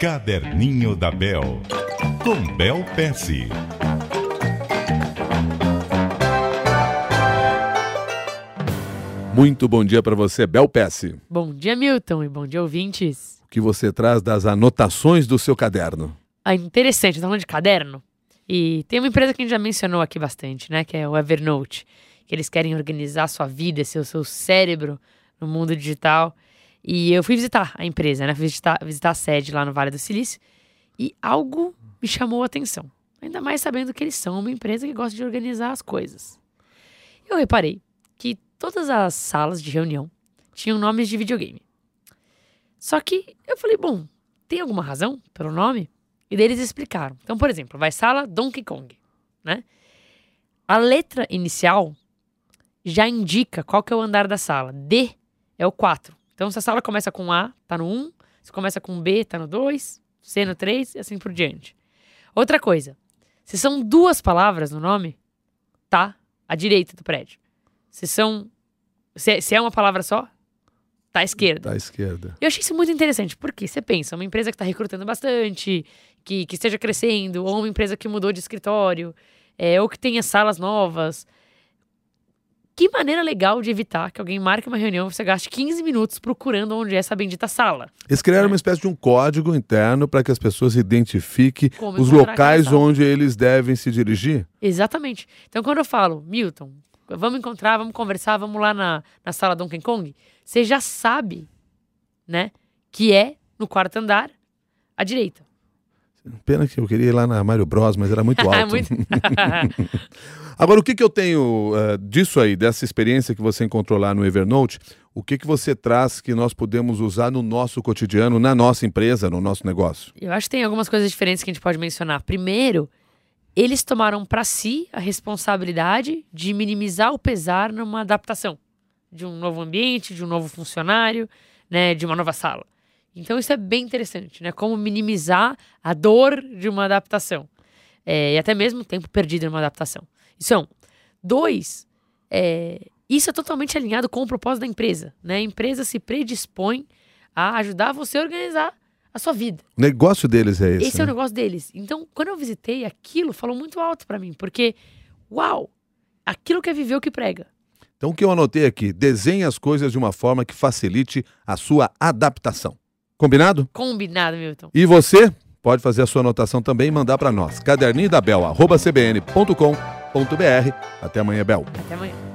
Caderninho da Bel, com Bel Pesce. Muito bom dia para você, Bel Pesce. Bom dia, Milton, e bom dia, ouvintes. O que você traz das anotações do seu caderno? Ah, interessante, tá falando de caderno? E tem uma empresa que a gente já mencionou aqui bastante, né? Que é o Evernote. Que eles querem organizar a sua vida, seu, seu cérebro no mundo digital. E eu fui visitar a empresa, né? Fui visitar, visitar a sede lá no Vale do Silício. E algo me chamou a atenção. Ainda mais sabendo que eles são uma empresa que gosta de organizar as coisas. Eu reparei que todas as salas de reunião tinham nomes de videogame. Só que eu falei, bom, tem alguma razão pelo nome? E daí eles explicaram. Então, por exemplo, vai sala Donkey Kong, né? A letra inicial já indica qual que é o andar da sala. D é o 4. Então, se a sala começa com A, tá no 1. Se começa com B, tá no 2. C no 3 e assim por diante. Outra coisa. Se são duas palavras no nome, tá à direita do prédio. Se são. Se, se é uma palavra só, tá à esquerda. Da esquerda. Eu achei isso muito interessante, porque você pensa, uma empresa que está recrutando bastante, que, que esteja crescendo, ou uma empresa que mudou de escritório, é, ou que tenha salas novas. Que maneira legal de evitar que alguém marque uma reunião e você gaste 15 minutos procurando onde é essa bendita sala. Eles criaram uma espécie de um código interno para que as pessoas identifiquem Como os locais onde eles devem se dirigir. Exatamente. Então, quando eu falo, Milton, vamos encontrar, vamos conversar, vamos lá na, na sala Donkey Kong, você já sabe, né, que é no quarto andar, à direita. Pena que eu queria ir lá na Mário Bros, mas era muito alto. Muito- Agora, o que, que eu tenho eh, disso aí, dessa experiência que você encontrou lá no Evernote? O que, que você traz que nós podemos usar no nosso cotidiano, na nossa empresa, no nosso negócio? Eu acho que tem algumas coisas diferentes que a gente pode mencionar. Primeiro, eles tomaram para si a responsabilidade de minimizar o pesar numa adaptação de um novo ambiente, de um novo funcionário, né, de uma nova sala. Então isso é bem interessante, né? Como minimizar a dor de uma adaptação É, e até mesmo o tempo perdido numa adaptação. Isso é um. Dois, é, isso é totalmente alinhado com o propósito da empresa, né? A empresa se predispõe a ajudar você a organizar a sua vida. O negócio deles é esse. Esse é o né? negócio deles. Então, quando eu visitei, aquilo falou muito alto pra mim, porque, uau, aquilo que é viver o que prega. Então, o que eu anotei aqui? Desenhe as coisas de uma forma que facilite a sua adaptação. Combinado? Combinado, Milton. E você pode fazer a sua anotação também e mandar para nós. Caderninho da Bel, arroba cbn.com.br. Até amanhã, Bel. Até amanhã.